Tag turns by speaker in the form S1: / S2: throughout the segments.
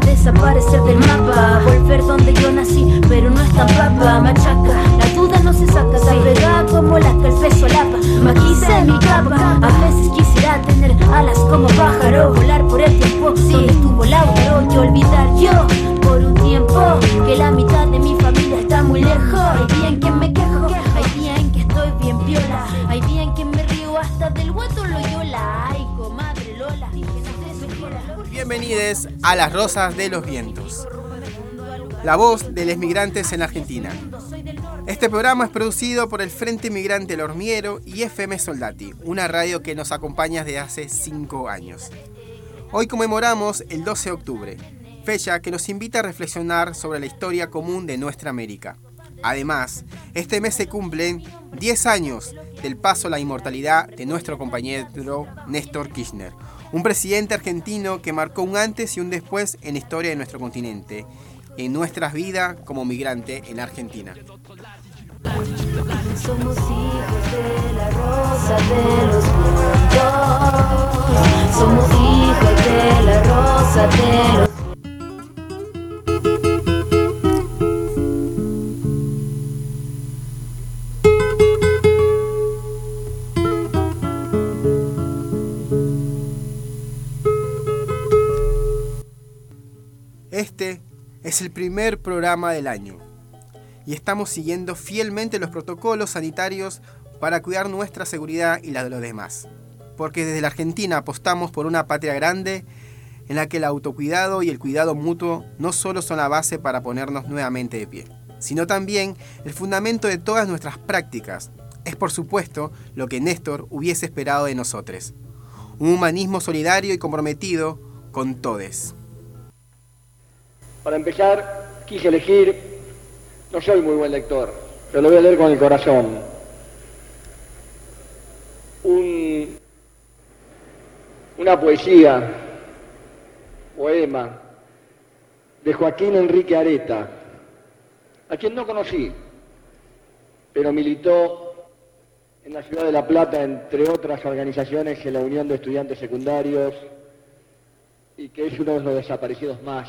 S1: desaparecer del mapa Volver donde yo nací, pero no es tan papa. Machaca, la duda no se saca pega como la que el peso lapa. Maquiza mi capa A veces quisiera tener alas como pájaro Volar por el tiempo donde estuvo Lautaro Y olvidar yo por un tiempo Que la mitad de mi familia muy lejos Hay día en que me quejo Hay día en que estoy bien piola Hay día en que me río hasta del guato Loyola Ay, comadre Lola
S2: Bienvenidos a Las Rosas de los Vientos, la voz de los migrantes en Argentina. Este programa es producido por el Frente Migrante El Hormiero y FM Soldati, una radio que nos acompaña desde hace 5 años. Hoy conmemoramos el 12 de octubre, fecha que nos invita a reflexionar sobre la historia común de nuestra América. Además, este mes se cumplen 10 años del paso a la inmortalidad de nuestro compañero Néstor Kirchner, un presidente argentino que marcó un antes y un después en la historia de nuestro continente, en nuestras vidas como migrante en Argentina.
S1: Somos hijos de la rosa de los. Somos hijos de la rosa de los
S2: es el primer programa del año y estamos siguiendo fielmente los protocolos sanitarios para cuidar nuestra seguridad y la de los demás. Porque desde la Argentina apostamos por una patria grande en la que el autocuidado y el cuidado mutuo no solo son la base para ponernos nuevamente de pie, sino también el fundamento de todas nuestras prácticas. Es por supuesto lo que Néstor hubiese esperado de nosotros. Un humanismo solidario y comprometido con todes.
S3: Para empezar, quise elegir, no soy muy buen lector, pero lo voy a leer con el corazón. Un- una poesía, poema, de Joaquín Enrique Areta, a quien no conocí, pero militó en la ciudad de La Plata, entre otras organizaciones, en la Unión de Estudiantes Secundarios, y que es uno de los desaparecidos más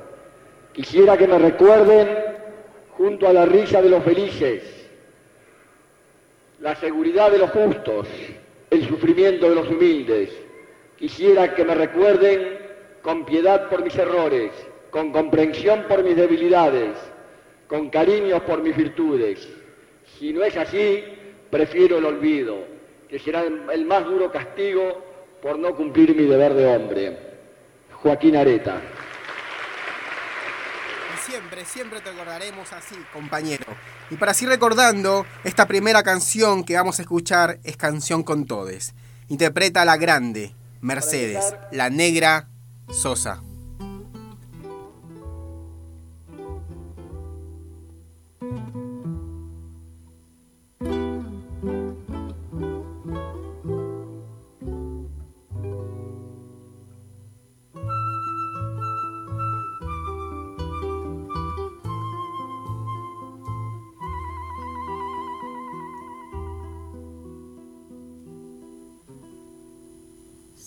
S3: Quisiera que me recuerden junto a la risa de los felices, la seguridad de los justos, el sufrimiento de los humildes. Quisiera que me recuerden con piedad por mis errores, con comprensión por mis debilidades, con cariño por mis virtudes. Si no es así, prefiero el olvido, que será el más duro castigo por no cumplir mi deber de hombre. Joaquín Areta.
S2: Siempre, siempre te acordaremos así, compañero. Y para seguir recordando, esta primera canción que vamos a escuchar es Canción con Todes. Interpreta la grande, Mercedes, la negra Sosa.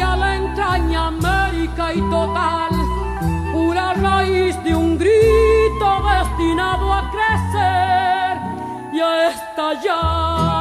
S4: hacia la entraña América y total, pura raíz de un grito destinado a crecer y a estallar.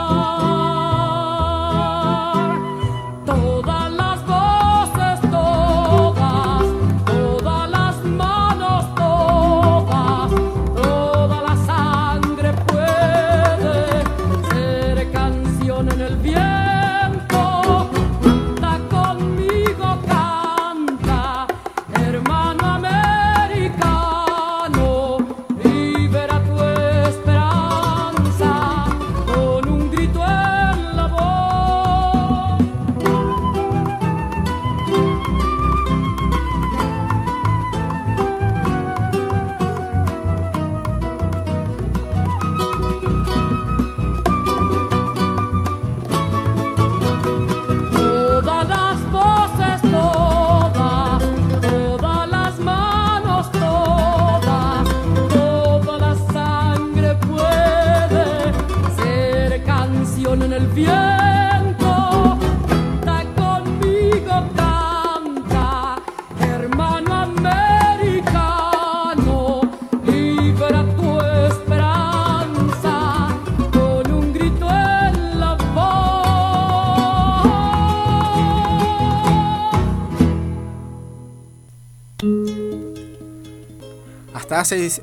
S2: Hace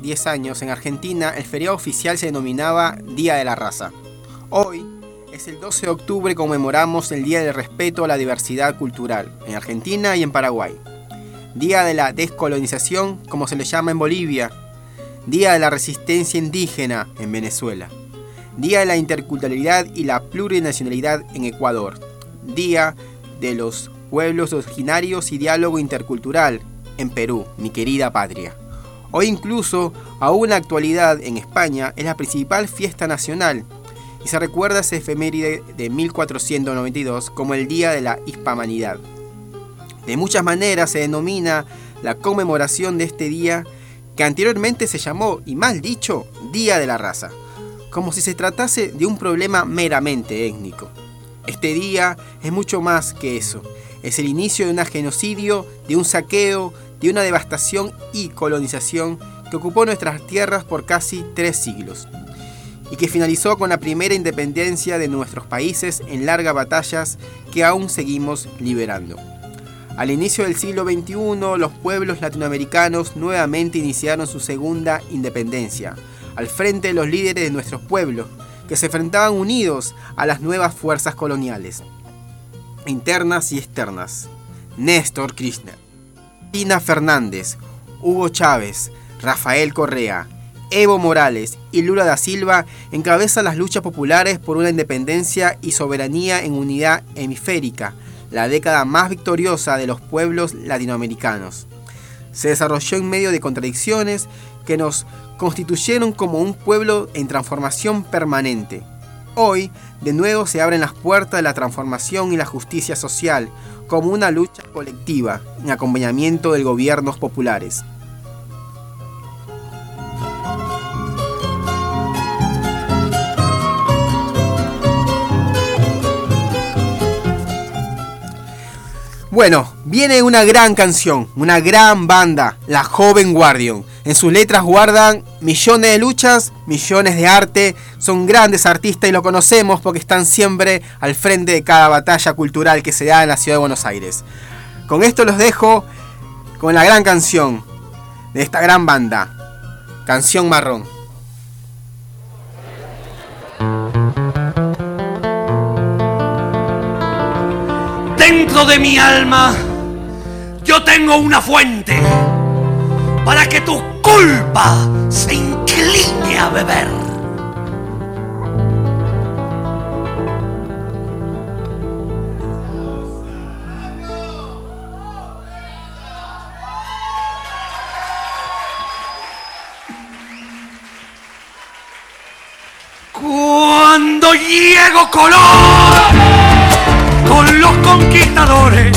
S2: 10 años en Argentina el feriado oficial se denominaba Día de la Raza. Hoy es el 12 de octubre conmemoramos el Día del Respeto a la Diversidad Cultural en Argentina y en Paraguay. Día de la Descolonización, como se le llama en Bolivia. Día de la Resistencia Indígena en Venezuela. Día de la Interculturalidad y la Plurinacionalidad en Ecuador. Día de los Pueblos Originarios y Diálogo Intercultural en Perú, mi querida patria. Hoy incluso, aún en la actualidad en España, es la principal fiesta nacional y se recuerda ese efeméride de 1492 como el Día de la Hispamanidad. De muchas maneras se denomina la conmemoración de este día que anteriormente se llamó, y mal dicho, Día de la Raza, como si se tratase de un problema meramente étnico. Este día es mucho más que eso, es el inicio de un genocidio, de un saqueo, de una devastación y colonización que ocupó nuestras tierras por casi tres siglos y que finalizó con la primera independencia de nuestros países en largas batallas que aún seguimos liberando. Al inicio del siglo XXI, los pueblos latinoamericanos nuevamente iniciaron su segunda independencia, al frente de los líderes de nuestros pueblos, que se enfrentaban unidos a las nuevas fuerzas coloniales, internas y externas. Néstor Kirchner, Tina Fernández, Hugo Chávez, Rafael Correa, Evo Morales y Lula da Silva encabezan las luchas populares por una independencia y soberanía en unidad hemisférica, la década más victoriosa de los pueblos latinoamericanos. Se desarrolló en medio de contradicciones que nos constituyeron como un pueblo en transformación permanente. Hoy, de nuevo se abren las puertas de la transformación y la justicia social como una lucha colectiva en acompañamiento de gobiernos populares. Bueno, viene una gran canción, una gran banda, la Joven Guardian. En sus letras guardan millones de luchas, millones de arte, son grandes artistas y lo conocemos porque están siempre al frente de cada batalla cultural que se da en la ciudad de Buenos Aires. Con esto los dejo con la gran canción de esta gran banda, Canción Marrón.
S5: Dentro de mi alma yo tengo una fuente para que tu culpa se incline a beber. Cuando llegó Colón con los conquistadores,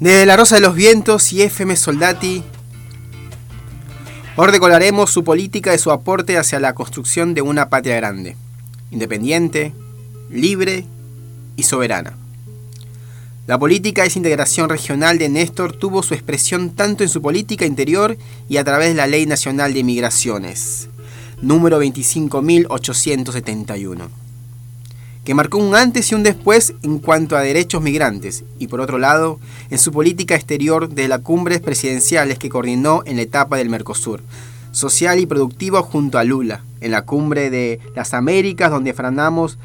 S2: De La Rosa de los Vientos y FM Soldati, hoy recordaremos su política y su aporte hacia la construcción de una patria grande, independiente, libre y soberana. La política de integración regional de Néstor tuvo su expresión tanto en su política interior y a través de la Ley Nacional de Migraciones, número 25.871 que marcó un antes y un después en cuanto a derechos migrantes, y por otro lado, en su política exterior de las cumbres presidenciales que coordinó en la etapa del Mercosur, social y productivo junto a Lula, en la cumbre de las Américas donde frenamos,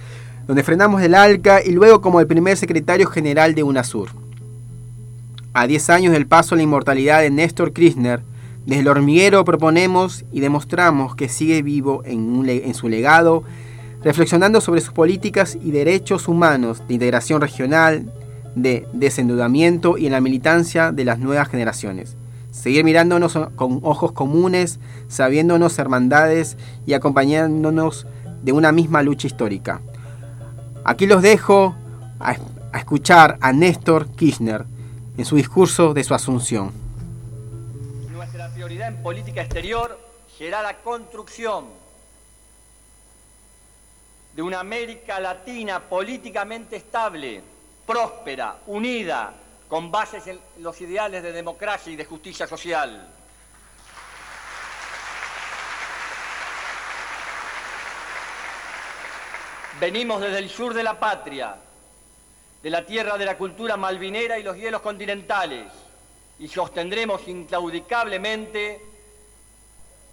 S2: donde frenamos el ALCA y luego como el primer secretario general de UNASUR. A 10 años del paso a la inmortalidad de Néstor Kirchner, desde el hormiguero proponemos y demostramos que sigue vivo en su legado reflexionando sobre sus políticas y derechos humanos de integración regional, de desendeudamiento y en la militancia de las nuevas generaciones. Seguir mirándonos con ojos comunes, sabiéndonos hermandades y acompañándonos de una misma lucha histórica. Aquí los dejo a, a escuchar a Néstor Kirchner en su discurso de su asunción.
S6: Nuestra prioridad en política exterior será la construcción de una América Latina políticamente estable, próspera, unida, con bases en los ideales de democracia y de justicia social. Venimos desde el sur de la patria, de la tierra de la cultura malvinera y los hielos continentales, y sostendremos inclaudicablemente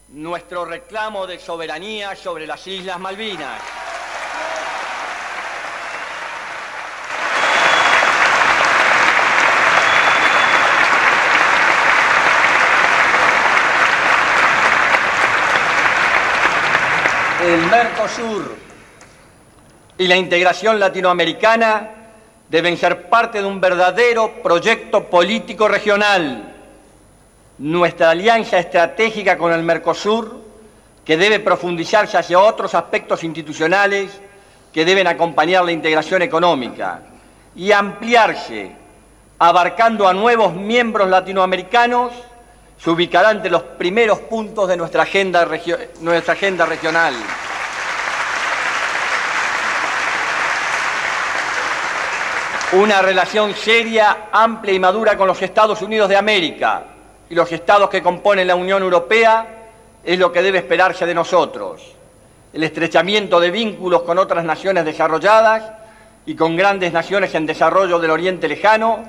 S6: nuestro reclamo de soberanía sobre las Islas Malvinas. El Mercosur y la integración latinoamericana deben ser parte de un verdadero proyecto político regional. Nuestra alianza estratégica con el Mercosur, que debe profundizarse hacia otros aspectos institucionales que deben acompañar la integración económica y ampliarse, abarcando a nuevos miembros latinoamericanos, se ubicará entre los primeros puntos de nuestra agenda, nuestra agenda regional. Una relación seria, amplia y madura con los Estados Unidos de América y los estados que componen la Unión Europea es lo que debe esperarse de nosotros. El estrechamiento de vínculos con otras naciones desarrolladas y con grandes naciones en desarrollo del Oriente Lejano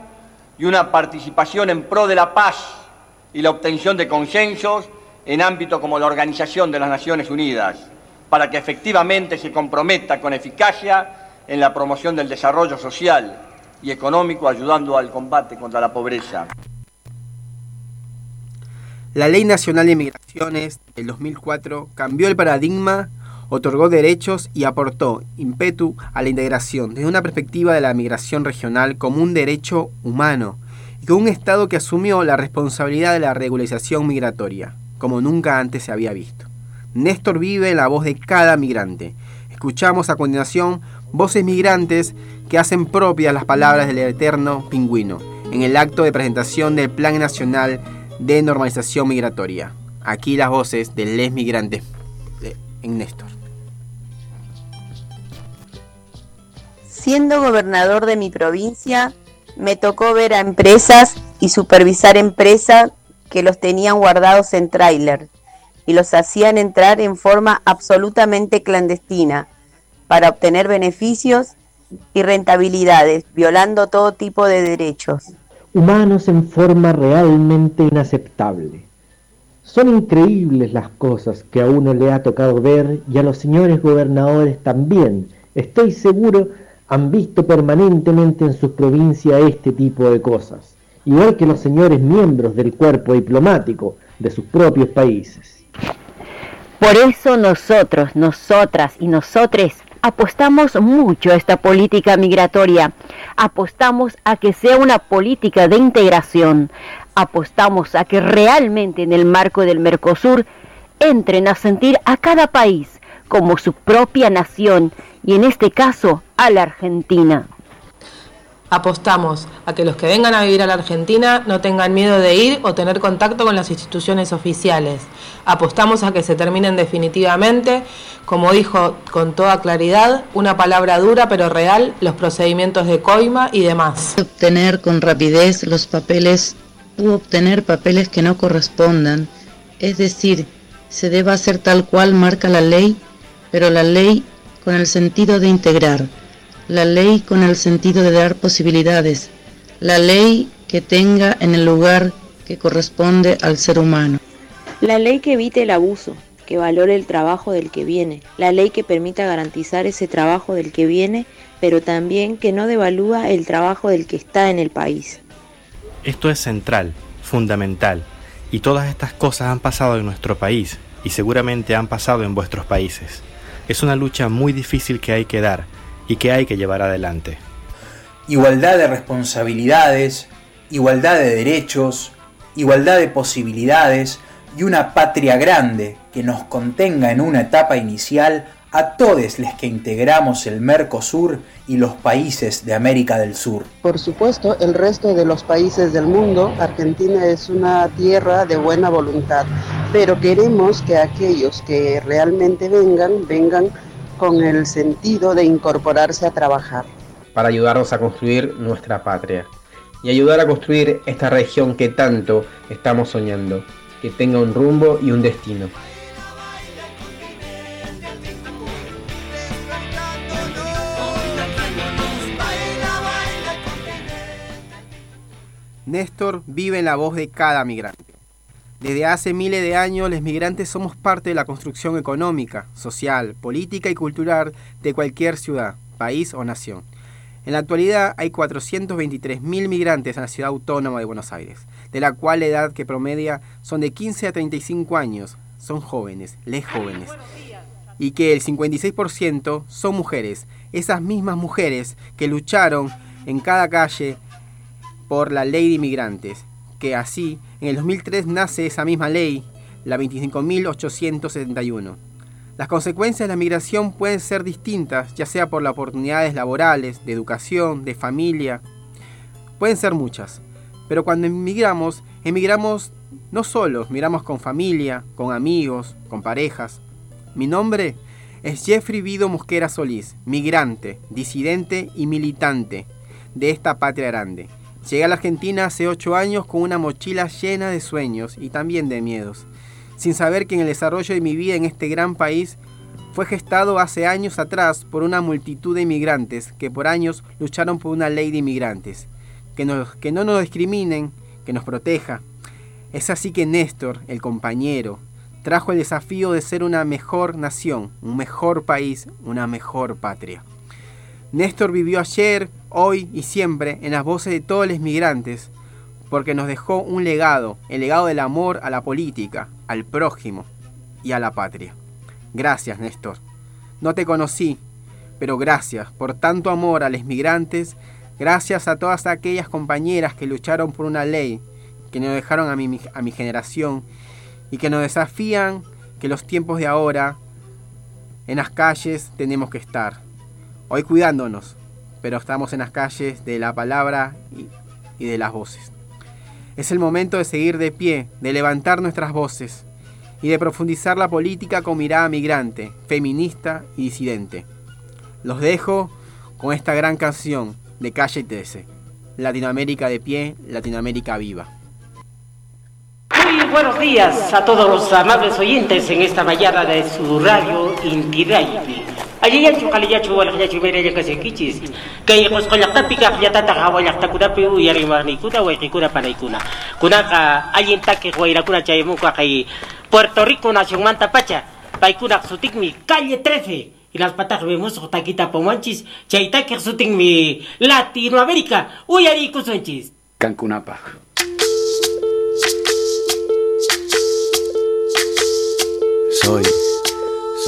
S6: y una participación en pro de la paz y la obtención de consensos en ámbitos como la Organización de las Naciones Unidas, para que efectivamente se comprometa con eficacia en la promoción del desarrollo social y económico, ayudando al combate contra la pobreza.
S2: La Ley Nacional de Migraciones del 2004 cambió el paradigma, otorgó derechos y aportó ímpetu a la integración desde una perspectiva de la migración regional como un derecho humano con un Estado que asumió la responsabilidad de la regularización migratoria, como nunca antes se había visto. Néstor vive la voz de cada migrante. Escuchamos a continuación voces migrantes que hacen propias las palabras del eterno pingüino en el acto de presentación del Plan Nacional de Normalización Migratoria. Aquí las voces de les migrantes en Néstor.
S7: Siendo gobernador de mi provincia, me tocó ver a empresas y supervisar empresas que los tenían guardados en tráiler y los hacían entrar en forma absolutamente clandestina para obtener beneficios y rentabilidades, violando todo tipo de derechos.
S8: Humanos en forma realmente inaceptable. Son increíbles las cosas que a uno le ha tocado ver y a los señores gobernadores también. Estoy seguro han visto permanentemente en sus provincias este tipo de cosas, igual que los señores miembros del cuerpo diplomático de sus propios países.
S9: Por eso nosotros, nosotras y nosotres apostamos mucho a esta política migratoria, apostamos a que sea una política de integración, apostamos a que realmente en el marco del Mercosur entren a sentir a cada país como su propia nación y en este caso a la Argentina.
S10: Apostamos a que los que vengan a vivir a la Argentina no tengan miedo de ir o tener contacto con las instituciones oficiales. Apostamos a que se terminen definitivamente, como dijo con toda claridad, una palabra dura pero real, los procedimientos de coima y demás.
S11: Obtener con rapidez los papeles u obtener papeles que no correspondan, es decir, se deba hacer tal cual marca la ley, pero la ley con el sentido de integrar, la ley con el sentido de dar posibilidades, la ley que tenga en el lugar que corresponde al ser humano.
S12: La ley que evite el abuso, que valore el trabajo del que viene, la ley que permita garantizar ese trabajo del que viene, pero también que no devalúa el trabajo del que está en el país.
S13: Esto es central, fundamental, y todas estas cosas han pasado en nuestro país y seguramente han pasado en vuestros países. Es una lucha muy difícil que hay que dar y que hay que llevar adelante.
S14: Igualdad de responsabilidades, igualdad de derechos, igualdad de posibilidades y una patria grande que nos contenga en una etapa inicial a todos los que integramos el Mercosur y los países de América del Sur.
S15: Por supuesto, el resto de los países del mundo, Argentina es una tierra de buena voluntad, pero queremos que aquellos que realmente vengan, vengan con el sentido de incorporarse a trabajar.
S16: Para ayudarnos a construir nuestra patria y ayudar a construir esta región que tanto estamos soñando, que tenga un rumbo y un destino.
S2: Néstor vive en la voz de cada migrante. Desde hace miles de años, los migrantes somos parte de la construcción económica, social, política y cultural de cualquier ciudad, país o nación. En la actualidad hay 423.000 migrantes en la ciudad autónoma de Buenos Aires, de la cual la edad que promedia son de 15 a 35 años. Son jóvenes, les jóvenes. Y que el 56% son mujeres, esas mismas mujeres que lucharon en cada calle por la ley de inmigrantes, que así en el 2003 nace esa misma ley, la 25.871. Las consecuencias de la migración pueden ser distintas, ya sea por las oportunidades laborales, de educación, de familia. Pueden ser muchas. Pero cuando emigramos, emigramos no solos, miramos con familia, con amigos, con parejas. Mi nombre es Jeffrey Vido Mosquera Solís, migrante, disidente y militante de esta patria grande. Llegué a la Argentina hace ocho años con una mochila llena de sueños y también de miedos, sin saber que en el desarrollo de mi vida en este gran país fue gestado hace años atrás por una multitud de inmigrantes que por años lucharon por una ley de inmigrantes, que, nos, que no nos discriminen, que nos proteja. Es así que Néstor, el compañero, trajo el desafío de ser una mejor nación, un mejor país, una mejor patria. Néstor vivió ayer, hoy y siempre en las voces de todos los migrantes, porque nos dejó un legado, el legado del amor a la política, al prójimo y a la patria. Gracias, Néstor. No te conocí, pero gracias por tanto amor a los migrantes, gracias a todas aquellas compañeras que lucharon por una ley, que nos dejaron a mi, a mi generación y que nos desafían que los tiempos de ahora en las calles tenemos que estar Hoy cuidándonos, pero estamos en las calles de la palabra y, de las voces. Es el momento de seguir de pie, de levantar nuestras voces y de profundizar la política con mirada migrante, feminista y disidente. Los dejo con esta gran canción de Calle 13. Latinoamérica de pie, Latinoamérica viva.
S17: Muy buenos días a todos los amables oyentes en esta mañana de su radio Ajayan chu kaliya chu wala kaya chu mere ya kasi kichis. Kay kos kolak ta pika kaya ta ta wala ta kuda pe uyari marni kuda wa kikuda panay kuna. Kuna ka ayin ta ke kuwaira kuna chay mo ka kay Puerto Rico nación manta pacha. Pay kuna sutik mi calle 13. Y las patas vemos taquita pomanchis. Chay ta ke sutik mi Latinoamérica. Uyari kusunchis.
S18: Cancunapa. Soy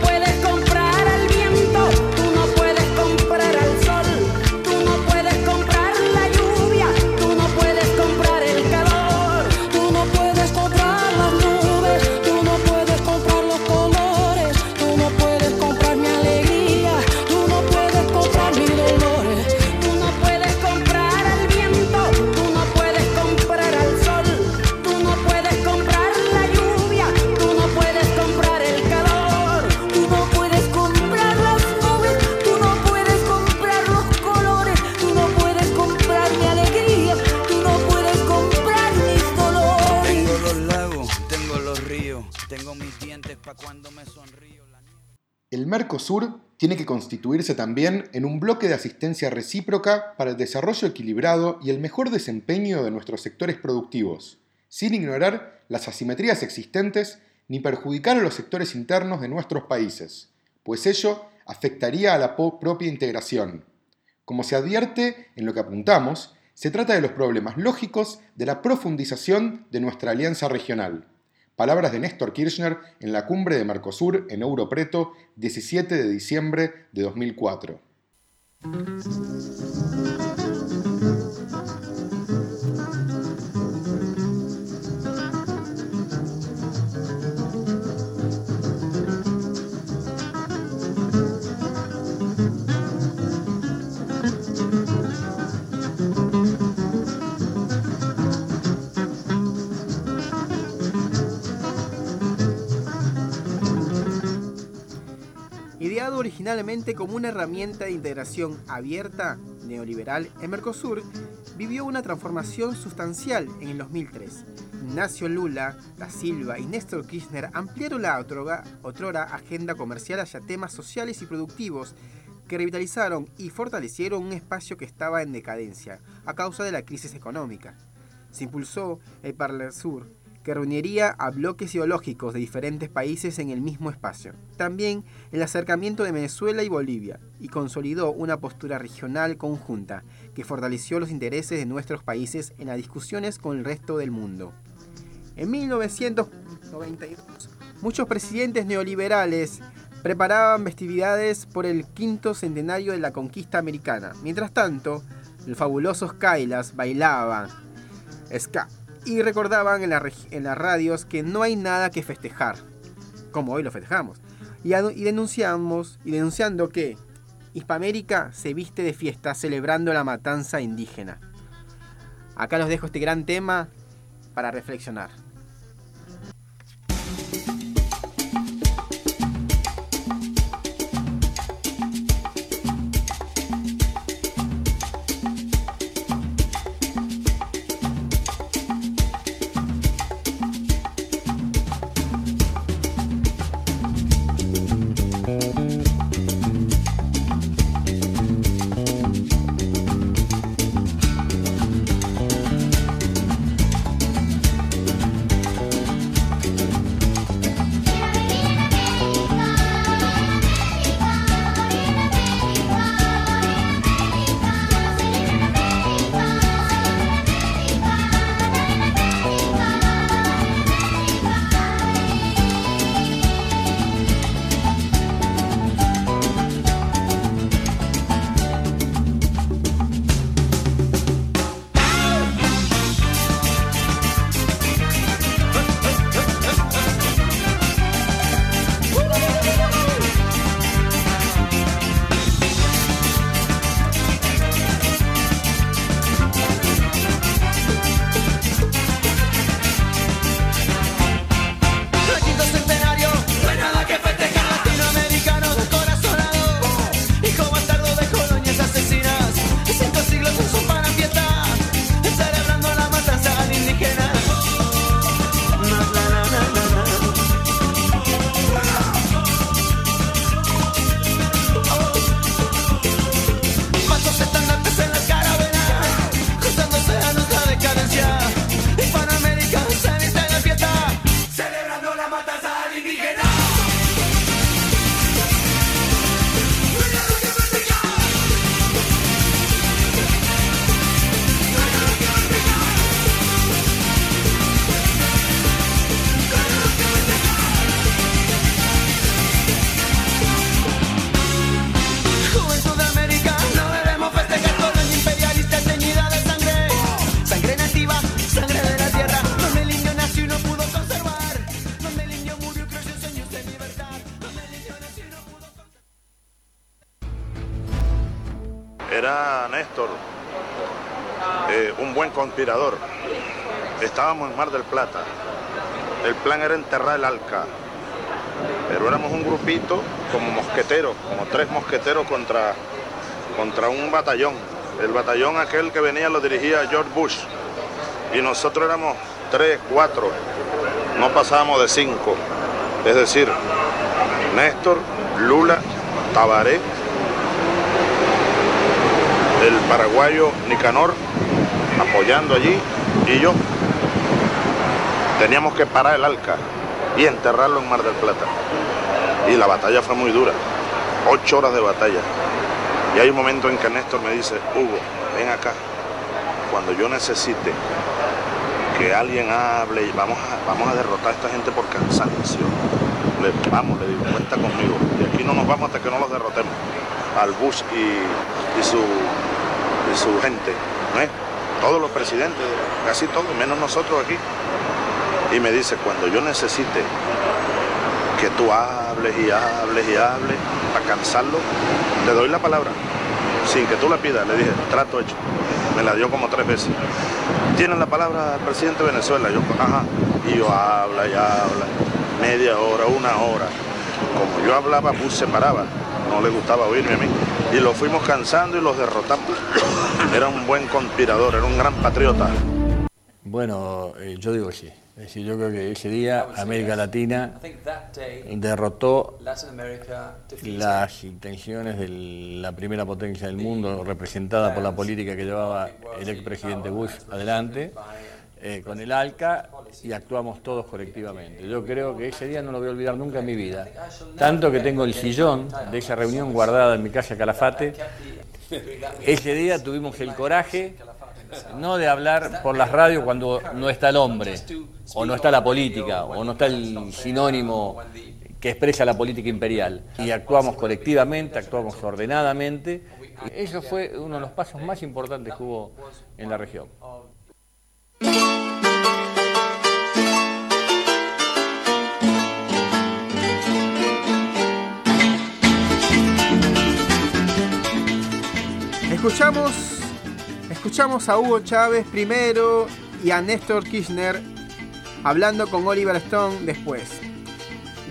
S4: puedes
S19: Mercosur tiene que constituirse también en un bloque de asistencia recíproca para el desarrollo equilibrado y el mejor desempeño de nuestros sectores productivos, sin ignorar las asimetrías existentes ni perjudicar a los sectores internos de nuestros países, pues ello afectaría a la propia integración. Como se advierte en lo que apuntamos, se trata de los problemas lógicos de la profundización de nuestra alianza regional. Palabras de Néstor Kirchner en la cumbre de Mercosur en Europreto, 17 de diciembre de 2004.
S2: Originalmente como una herramienta de integración abierta, neoliberal, en Mercosur, vivió una transformación sustancial en el 2003. Ignacio Lula, Da Silva y Néstor Kirchner ampliaron la otrora, otrora agenda comercial hacia temas sociales y productivos que revitalizaron y fortalecieron un espacio que estaba en decadencia a causa de la crisis económica. Se impulsó el Sur, que reuniría a bloques ideológicos de diferentes países en el mismo espacio. También el acercamiento de Venezuela y Bolivia, y consolidó una postura regional conjunta que fortaleció los intereses de nuestros países en las discusiones con el resto del mundo. En 1992, muchos presidentes neoliberales preparaban festividades por el quinto centenario de la conquista americana. Mientras tanto, los fabulosos Kailas bailaban ska y recordaban en, las radios que no hay nada que festejar, como hoy lo festejamos, y, y denunciamos y denunciando que Hispamérica se viste de fiesta celebrando la matanza indígena. Acá los dejo este gran tema para reflexionar.
S20: Conspirador. Estábamos en Mar del Plata. El plan era enterrar el Alca. Pero éramos un grupito como mosqueteros, como tres mosqueteros contra, contra un batallón. El batallón aquel que venía lo dirigía George Bush. Y nosotros éramos tres, cuatro. No pasábamos de cinco. Es decir, Néstor, Lula, Tabaré, el paraguayo Nicanor apoyando allí y yo teníamos que parar el Alca y enterrarlo en Mar del Plata. Y la batalla fue muy dura, ocho horas de batalla. Y hay un momento en que Néstor me dice, Hugo, ven acá, cuando yo necesite que alguien hable, y vamos a, vamos a derrotar a esta gente por cansancio. Le, vamos, le digo, cuenta conmigo. Y aquí no nos vamos hasta que no los derrotemos. Al Bush y, su, su gente. ¿no todos los presidentes, casi todos, menos nosotros aquí. Y me dice, cuando yo necesite que tú hables y hables y hables para cansarlo, te doy la palabra, sin que tú la pidas. Le dije, trato hecho. Me la dio como tres veces. ¿Tienen la palabra el presidente de Venezuela? Yo, ajá. Y yo habla y habla, media hora, una hora. Como yo hablaba, Bush se paraba no le gustaba oírme a mí. Y lo fuimos cansando y los derrotamos. Era un buen conspirador, era un gran patriota.
S21: Bueno, eh, yo digo sí. Es decir, yo creo que ese día América Latina derrotó las intenciones de la primera potencia del mundo, representada por la política que llevaba el expresidente Bush adelante, eh, con el ALCA, y actuamos todos colectivamente. Yo creo que ese día no lo voy a olvidar nunca en mi vida. Tanto que tengo el sillón de esa reunión guardada en mi casa Calafate. Ese día tuvimos el coraje no de hablar por las radios cuando no está el hombre, o no está la política, o no está el sinónimo que expresa la política imperial. Y actuamos colectivamente, actuamos ordenadamente. Eso fue uno de los pasos más importantes que hubo en la región.
S2: Escuchamos, escuchamos a Hugo Chávez primero y a Néstor Kirchner hablando con Oliver Stone después.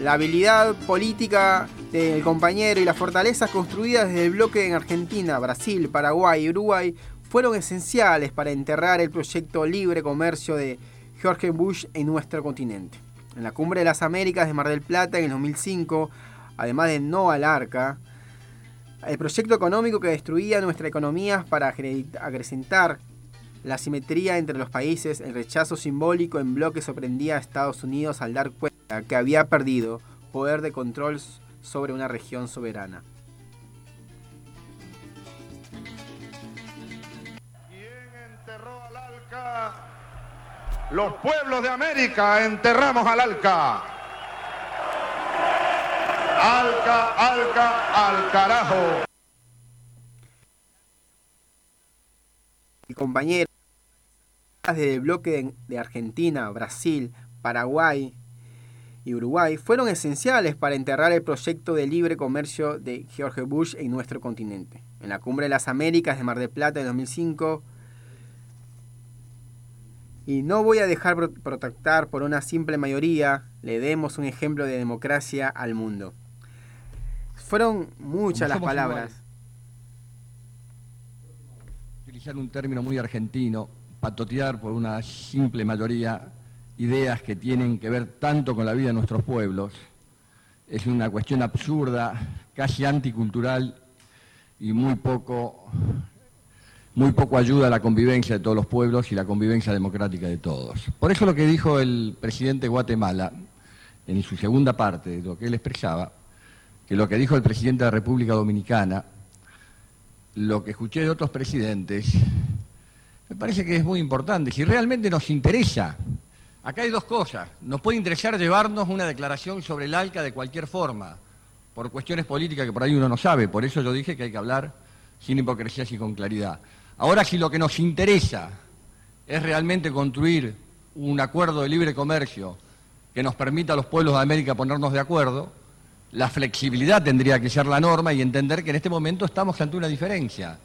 S2: La habilidad política del compañero y las fortalezas construidas desde el bloque en Argentina, Brasil, Paraguay y Uruguay fueron esenciales para enterrar el proyecto libre comercio de George Bush en nuestro continente. En la Cumbre de las Américas de Mar del Plata en el 2005, además de no al arca, el proyecto económico que destruía nuestra economía para acrecentar la simetría entre los países, el rechazo simbólico en bloque sorprendía a Estados Unidos al dar cuenta que había perdido poder de control sobre una región soberana.
S20: Los pueblos de América enterramos al Alca. Alca, Alca, al carajo.
S2: Y compañeros desde el bloque de Argentina, Brasil, Paraguay y Uruguay fueron esenciales para enterrar el proyecto de libre comercio de George Bush en nuestro continente. En la Cumbre de las Américas de Mar del Plata de 2005, y no voy a dejar protectar por una simple mayoría, le demos un ejemplo de democracia al mundo. Fueron muchas las palabras.
S22: Utilizar un término muy argentino, patotear por una simple mayoría ideas que tienen que ver tanto con la vida de nuestros pueblos, es una cuestión absurda, casi anticultural y muy poco, muy poco ayuda a la convivencia de todos los pueblos y la convivencia democrática de todos. Por eso lo que dijo el presidente de Guatemala, en su segunda parte de lo que él expresaba, que lo que dijo el presidente de la República Dominicana, lo que escuché de otros presidentes, me parece que es muy importante. Si realmente nos interesa, acá hay dos cosas. Nos puede interesar llevarnos una declaración sobre el ALCA de cualquier forma, por cuestiones políticas que por ahí uno no sabe. Por eso yo dije que hay que hablar sin hipocresías y con claridad. Ahora, si lo que nos interesa es realmente construir un acuerdo de libre comercio que nos permita a los pueblos de América ponernos de acuerdo, la flexibilidad tendría que ser la norma y entender que en este momento estamos ante una diferencia.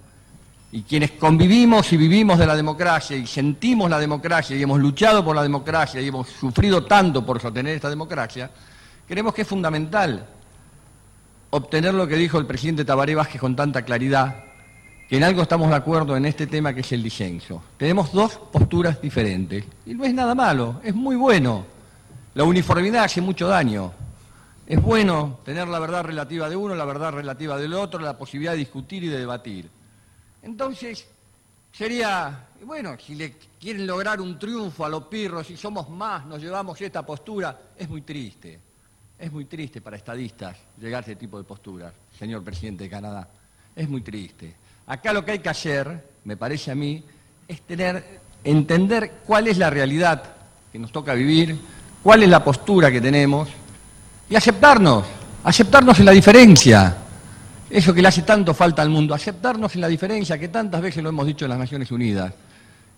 S22: Y quienes convivimos y vivimos de la democracia y sentimos la democracia y hemos luchado por la democracia y hemos sufrido tanto por sostener esta democracia, creemos que es fundamental obtener lo que dijo el presidente Tabaré Vázquez con tanta claridad, que en algo estamos de acuerdo en este tema que es el disenso. Tenemos dos posturas diferentes y no es nada malo, es muy bueno. La uniformidad hace mucho daño. Es bueno tener la verdad relativa de uno, la verdad relativa del otro, la posibilidad de discutir y de debatir. Entonces, sería, bueno, si le quieren lograr un triunfo a los pirros, si somos más, nos llevamos esta postura, es muy triste. Es muy triste para estadistas llegar a este tipo de posturas, señor presidente de Canadá. Es muy triste. Acá lo que hay que hacer, me parece a mí, es tener, entender cuál es la realidad que nos toca vivir, cuál es la postura que tenemos y aceptarnos, aceptarnos en la diferencia. Eso que le hace tanto falta al mundo, aceptarnos en la diferencia, que tantas veces lo hemos dicho en las Naciones Unidas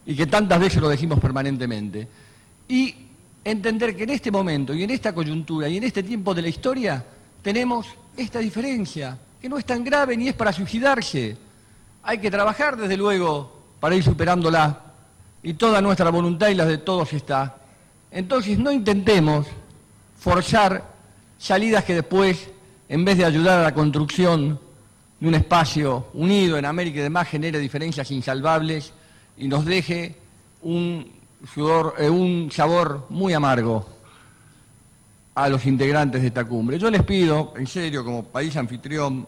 S22: y que tantas veces lo decimos permanentemente. Y entender que en este momento y en esta coyuntura y en este tiempo de la historia tenemos esta diferencia, que no es tan grave ni es para suicidarse. Hay que trabajar, desde luego, para ir superándola. Y toda nuestra voluntad y la de todos está. Entonces no intentemos forzar salidas que después en vez de ayudar a la construcción de un espacio unido en América y demás, genere diferencias insalvables y nos deje un, eh, un sabor muy amargo a los integrantes de esta cumbre. Yo les pido, en serio, como país anfitrión,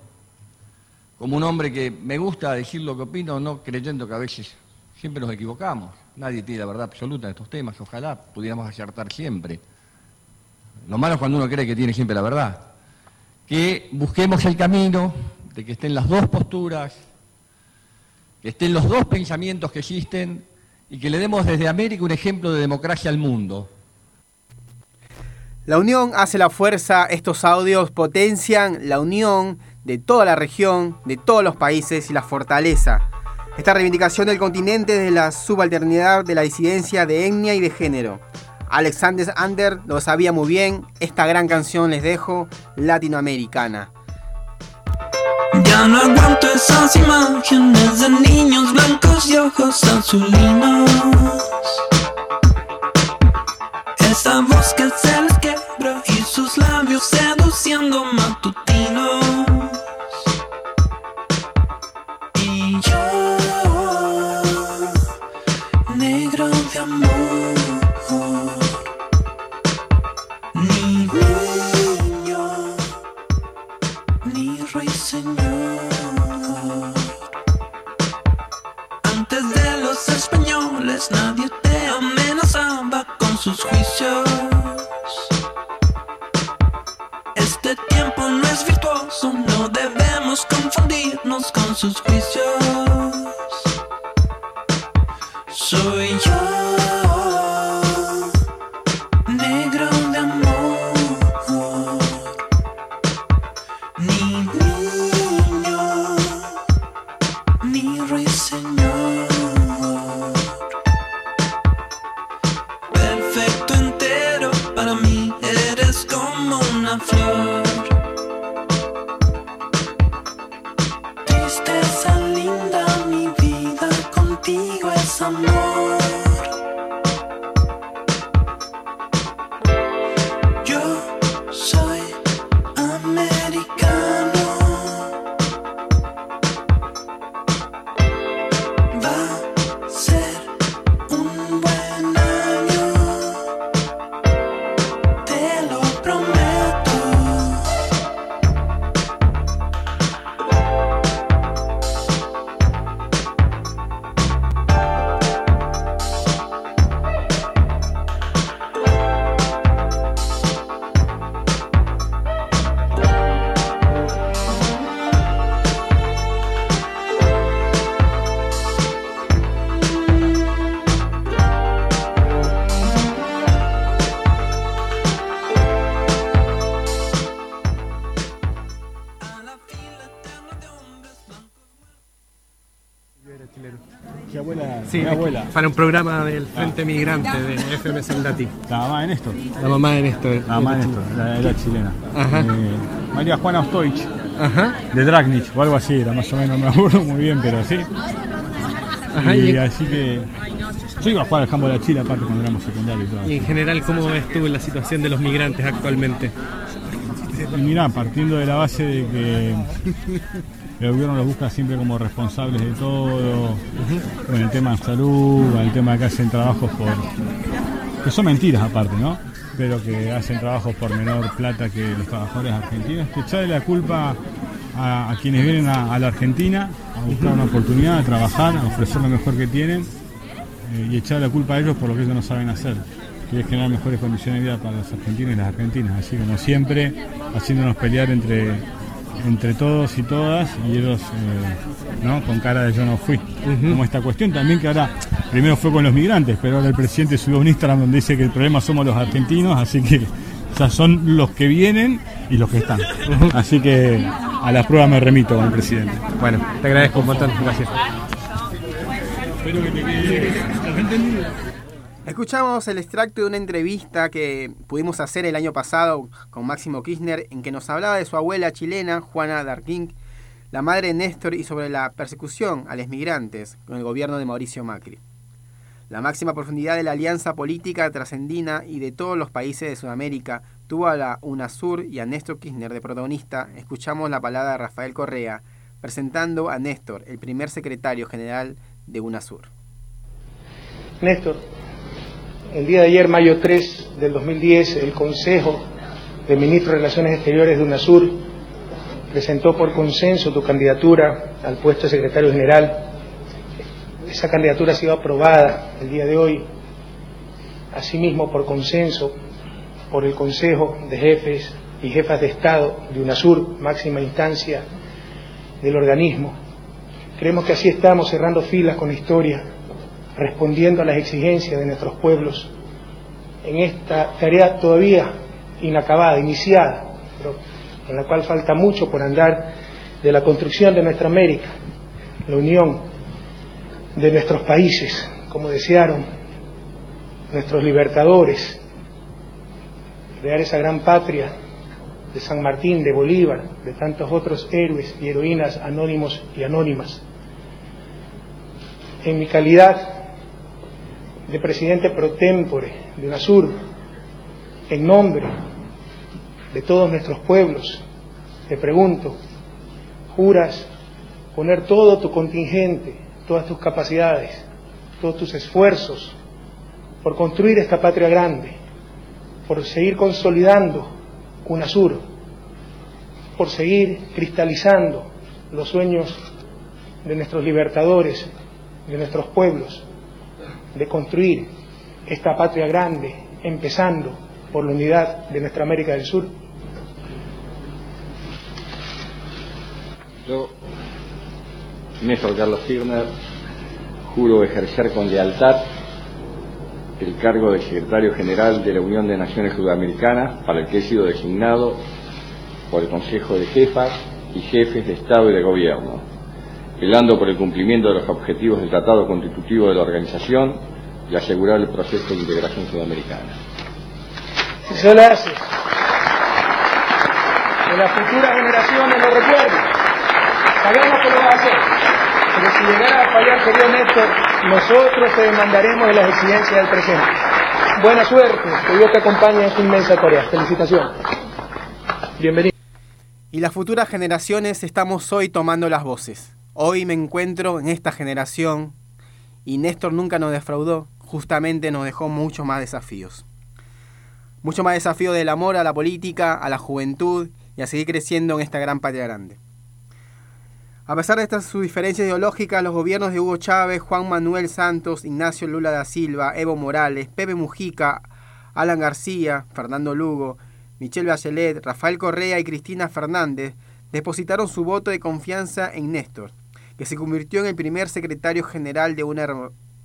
S22: como un hombre que me gusta decir lo que opino, no creyendo que a veces siempre nos equivocamos. Nadie tiene la verdad absoluta en estos temas, ojalá pudiéramos acertar siempre. Lo malo es cuando uno cree que tiene siempre la verdad. Que busquemos el camino de que estén las dos posturas, que estén los dos pensamientos que existen y que le demos desde América un ejemplo de democracia al mundo.
S2: La unión hace la fuerza, estos audios potencian la unión de toda la región, de todos los países y la fortaleza. Esta reivindicación del continente de la subalternidad de la disidencia de etnia y de género. Alexander Ander lo sabía muy bien, esta gran canción les dejo, latinoamericana.
S23: Ya no aguanto esas imágenes de niños blancos y ojos azulinos. Esa voz que se les quebra y sus labios seduciendo matutinos. Para un
S16: programa del Frente Migrante de FM Soldati.
S24: La mamá de Néstor.
S16: La mamá de Néstor.
S24: La mamá de Néstor, la, era chilena.
S16: Ajá.
S24: Eh, María Juana Ostoich. De Dragnich o algo así, era más o menos, no me acuerdo muy bien, pero sí.
S16: Ajá,
S24: y,
S16: y-
S24: así que. Yo iba a jugar al campo de la Chile aparte cuando éramos secundarios y todo.
S16: Y en general, ¿cómo ves tú la situación de los migrantes actualmente?
S24: Y mirá, partiendo de la base de que el gobierno los busca siempre como responsables de todo, con el tema de salud, con el tema de que hacen trabajos por. que son mentiras aparte, ¿no? Pero que hacen trabajos por menor plata que los trabajadores argentinos, que echarle la culpa a, quienes vienen a, la Argentina a buscar una oportunidad, a trabajar, a ofrecer lo mejor que tienen eh, y echarle la culpa a ellos por lo que ellos no saben hacer, que es generar mejores condiciones de vida para los argentinos y las argentinas. Así como siempre, haciéndonos pelear entre, entre todos y todas y ellos eh, ¿no? con cara de yo no fui. Como esta cuestión también que ahora, primero fue con los migrantes, pero ahora el presidente subió un Instagram donde dice que el problema somos los argentinos, así que o sea, son los que vienen y los que están. Así que a la prueba me remito con el presidente.
S16: Bueno, te agradezco un montón, gracias.
S24: Espero que te quede entendido.
S2: Escuchamos el extracto de una entrevista que pudimos hacer el año pasado con Máximo Kirchner en que nos hablaba de su abuela chilena, Juana Darking, la madre de Néstor y sobre la persecución a los migrantes con el gobierno de Mauricio Macri. La máxima profundidad de la alianza política trascendina y de todos los países de Sudamérica Tuvo a la UNASUR y a Néstor Kirchner de protagonista, escuchamos la palabra de Rafael Correa, presentando a Néstor, el primer secretario general de UNASUR.
S25: Néstor, el día de ayer, mayo 3 del 2010, el Consejo de Ministros de Relaciones Exteriores de UNASUR presentó por consenso tu candidatura al puesto de secretario general. Esa candidatura ha sido aprobada el día de hoy, asimismo por consenso por el Consejo de Jefes y Jefas de Estado de UNASUR, máxima instancia del organismo. Creemos que así estamos cerrando filas con la historia, respondiendo a las exigencias de nuestros pueblos en esta tarea todavía inacabada, iniciada, pero en la cual falta mucho por andar de la construcción de nuestra América, la unión de nuestros países, como desearon nuestros libertadores, crear esa gran patria de San Martín, de Bolívar, de tantos otros héroes y heroínas anónimos y anónimas. En mi calidad de presidente pro tempore de UNASUR, en nombre de todos nuestros pueblos, te pregunto, ¿juras poner todo tu contingente, todas tus capacidades, todos tus esfuerzos por construir esta patria grande, por seguir consolidando UNASUR, por seguir cristalizando los sueños de nuestros libertadores, de nuestros pueblos, de construir esta patria grande, empezando por la unidad de nuestra América del Sur.
S26: Yo, Néstor Carlos Kirchner, juro ejercer con lealtad el cargo de secretario general de la Unión de Naciones Sudamericanas, para el que he sido designado por el Consejo de Jefas y Jefes de Estado y de Gobierno, velando por el cumplimiento de los objetivos del Tratado Constitutivo de la organización y asegurar el proceso de integración sudamericana.
S25: Si se lo hace, que las futuras generaciones lo recuerden, sabemos que lo va a hacer. Pero si llegara a fallar, querido Néstor, nosotros te demandaremos de las exigencias del presente. Buena suerte, que Dios te acompañe en su inmensa tarea. Felicitaciones. Bienvenido.
S2: Y las futuras generaciones estamos hoy tomando las voces. Hoy me encuentro en esta generación y Néstor nunca nos defraudó, justamente nos dejó muchos más desafíos. Mucho más desafío del amor a la política, a la juventud y a seguir creciendo en esta gran patria grande. A pesar de estas sus diferencias ideológicas, los gobiernos de Hugo Chávez, Juan Manuel Santos, Ignacio Lula da Silva, Evo Morales, Pepe Mujica, Alan García, Fernando Lugo, Michelle Bachelet, Rafael Correa y Cristina Fernández depositaron su voto de confianza en Néstor, que se convirtió en el primer secretario general de una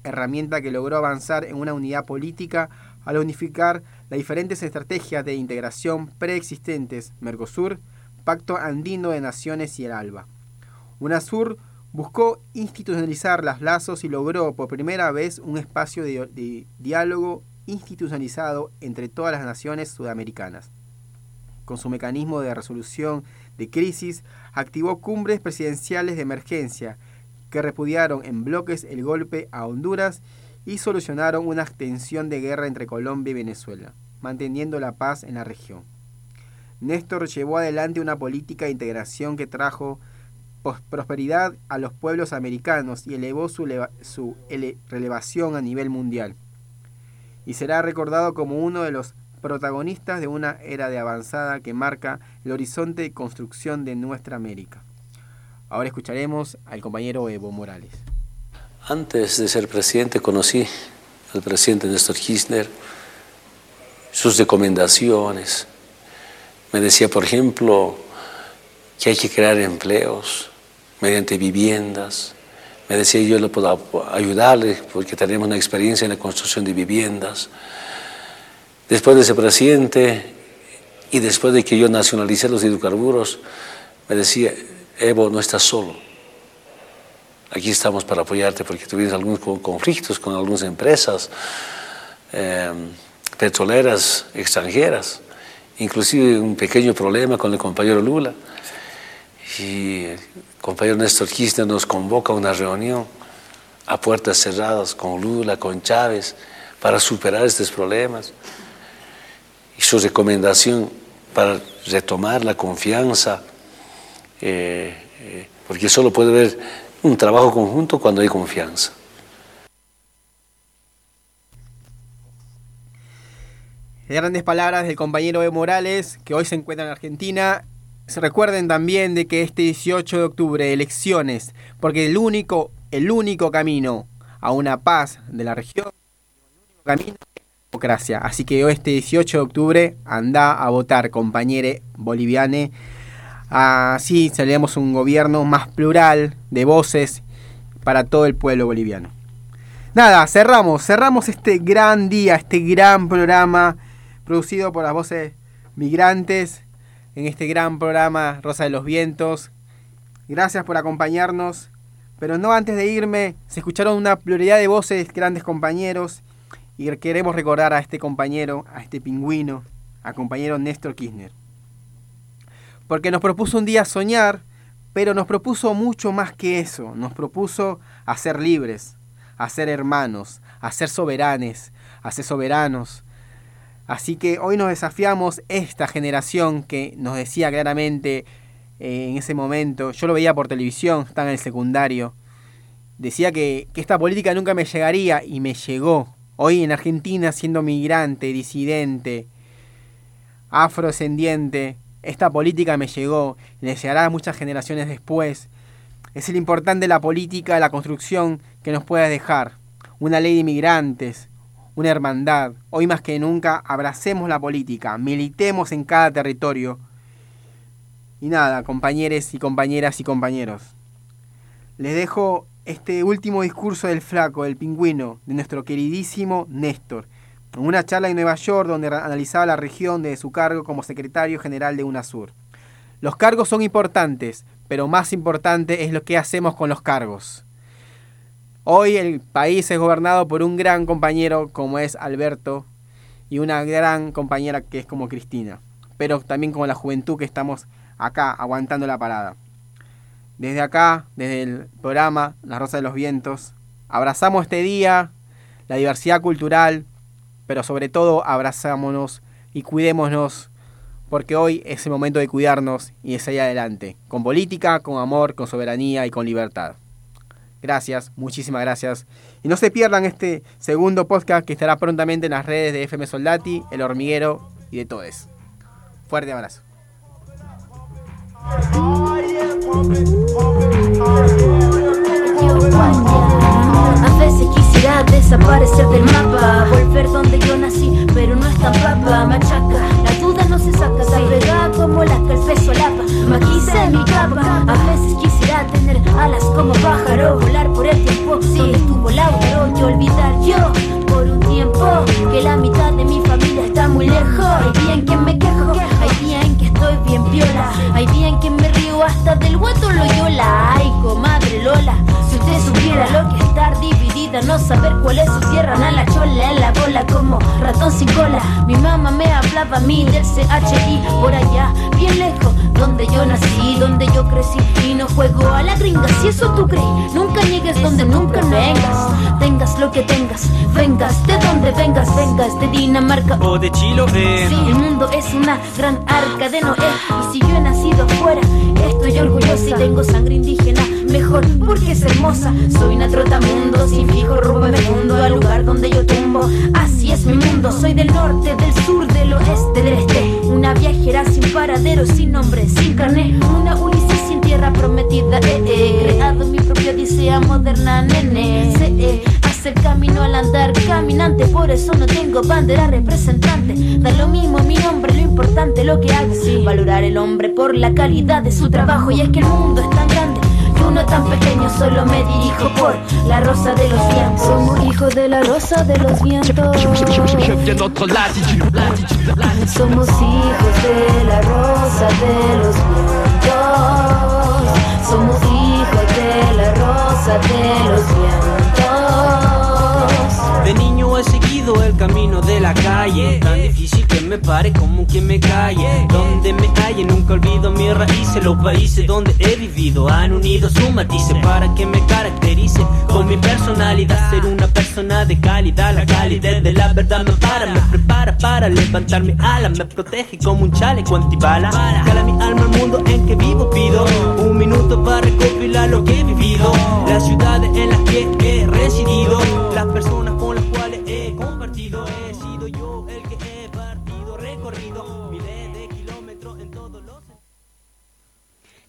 S2: herramienta que logró avanzar en una unidad política al unificar las diferentes estrategias de integración preexistentes, Mercosur, Pacto Andino de Naciones y el ALBA. UNASUR buscó institucionalizar los lazos y logró por primera vez un espacio de, diálogo institucionalizado entre todas las naciones sudamericanas. Con su mecanismo de resolución de crisis, activó cumbres presidenciales de emergencia que repudiaron en bloques el golpe a Honduras y solucionaron una extensión de guerra entre Colombia y Venezuela, manteniendo la paz en la región. Néstor llevó adelante una política de integración que trajo prosperidad a los pueblos americanos y elevó su, su relevación a nivel mundial. Y será recordado como uno de los protagonistas de una era de avanzada que marca el horizonte de construcción de nuestra América. Ahora escucharemos al compañero Evo Morales.
S27: Antes de ser presidente conocí al presidente Néstor Kirchner, sus recomendaciones. Me decía, por ejemplo, que hay que crear empleos, mediante viviendas. Me decía yo le puedo ayudarle porque tenemos una experiencia en la construcción de viviendas. Después de ese presidente y después de que yo nacionalicé los hidrocarburos, me decía, Evo, no estás solo. Aquí estamos para apoyarte porque tuvimos algunos conflictos con algunas empresas em, petroleras extranjeras, inclusive un pequeño problema con el compañero Lula. Y compañero Néstor Kirchner nos convoca a una reunión a puertas cerradas con Lula, con Chávez, para superar estos problemas. Y su recomendación para retomar la confianza, eh, eh, porque solo puede haber un trabajo conjunto cuando hay confianza.
S2: Grandes palabras del compañero Evo Morales, que hoy se encuentra en Argentina. Se recuerden también de que este 18 de octubre, elecciones, porque el único, el único camino a una paz de la región, el único camino Así que hoy, este 18 de octubre, anda a votar, compañere boliviane. Así salemos un gobierno más plural de voces para todo el pueblo boliviano. Nada, cerramos, cerramos este gran día, este gran programa producido por las voces migrantes en este gran programa Rosa de los Vientos. Gracias por acompañarnos, pero no antes de irme, se escucharon una pluralidad de voces, grandes compañeros, y queremos recordar a este compañero, a este pingüino, a compañero Néstor Kirchner. Porque nos propuso un día soñar, pero nos propuso mucho más que eso, nos propuso a ser libres, a ser hermanos, a ser soberanes, a ser soberanos, Así que hoy nos desafiamos esta generación que nos decía claramente eh, en ese momento, yo lo veía por televisión, estaba en el secundario, decía que, que esta política nunca me llegaría y me llegó. Hoy en Argentina, siendo migrante, disidente, afrodescendiente, esta política me llegó, le llegará a muchas generaciones después. Es el importante la política, la construcción que nos pueda dejar. Una ley de inmigrantes, una hermandad. Hoy más que nunca abracemos la política, militemos en cada territorio. Y nada, compañeros y compañeras y compañeros. Les dejo este último discurso del flaco, del pingüino, de nuestro queridísimo Néstor, en una charla en Nueva York donde analizaba la región de su cargo como secretario general de UNASUR. Los cargos son importantes, pero más importante es lo que hacemos con los cargos. Hoy el país es gobernado por un gran compañero como es Alberto y una gran compañera que es como Cristina, pero también como la juventud que estamos acá aguantando la parada. Desde acá, desde el programa La Rosa de los Vientos, abrazamos este día, la diversidad cultural, pero sobre todo abrazámonos y cuidémonos, porque hoy es el momento de cuidarnos y de salir adelante, con política, con amor, con soberanía y con libertad. Gracias, muchísimas gracias. Y no se pierdan este segundo podcast que estará prontamente en las redes de FM Soldati, El Hormiguero y de Todes. Fuerte abrazo.
S1: A veces quisiera desaparecer del mapa, volver donde yo nací, pero no es tan papa, machaca. La duda no se saca, se como la que el peso lapa. Maquice mi capa, a veces quisiera tener alas como pájaro, volar por el tiempo donde estuvo Lautaro y olvidar yo por un tiempo que la mitad de mi familia está muy lejos. Hay bien que me quejo, hay bien que estoy bien piola, hay bien que me río hasta del guato Loyola. Ay, comadre Lola, si usted supiera lo que es estar dividida, no saber cuál es su tierra, a la chola en la bola como ratón sin cola. Mi mamá me hablaba a mí del CHI por allá, bien lejos, donde yo nací, donde yo crecí y no juego a la gringa. Si eso tú crees, nunca llegues donde nunca vengas. Tengas lo que tengas, vengas de donde vengas, vengas de Dinamarca
S28: o de Chiloé.
S1: Sí, el mundo es una gran arca de Noé y si yo he nacido fuera, estoy orgullosa y tengo sangre indígena mejor porque es hermosa. Soy una trotamundo, sin fijo rumbo me mundo al lugar donde yo tumbo. Así es mi mundo, soy del norte, del sur, del oeste, del este. Una viajera sin paradero, sin nombre, sin carne. Una Ulises sin tierra prometida. Eh, eh. Creado mi propia odisea moderna, nene. Sé, eh, hacer camino al andar caminante, por eso no tengo bandera representante. Da lo mismo mi nombre, importante lo que hago. Valorar el hombre por la calidad de su trabajo. Y es que el mundo es tan grande uno tan pequeño solo me dirijo por la rosa de los vientos. Somos hijos de la rosa de los vientos. Somos hijos de la rosa de los vientos. Somos hijos de la rosa de los vientos.
S28: De niño he seguido el camino de la calle, tan difícil que me pare como quien me calle. Donde me halle, nunca olvido mis raíces. Los países donde he vivido han unido su matices para que me caracterice con mi personalidad. Ser una persona de calidad, la calidad de la verdad me para, me prepara para levantar mi ala, me protege como un chaleco antibala. Cala mi alma al mundo en que vivo, pido un minuto para recopilar lo que he vivido. Las ciudades en las que he residido, las personas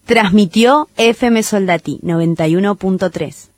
S29: Transmitió FM Soldati 91.3.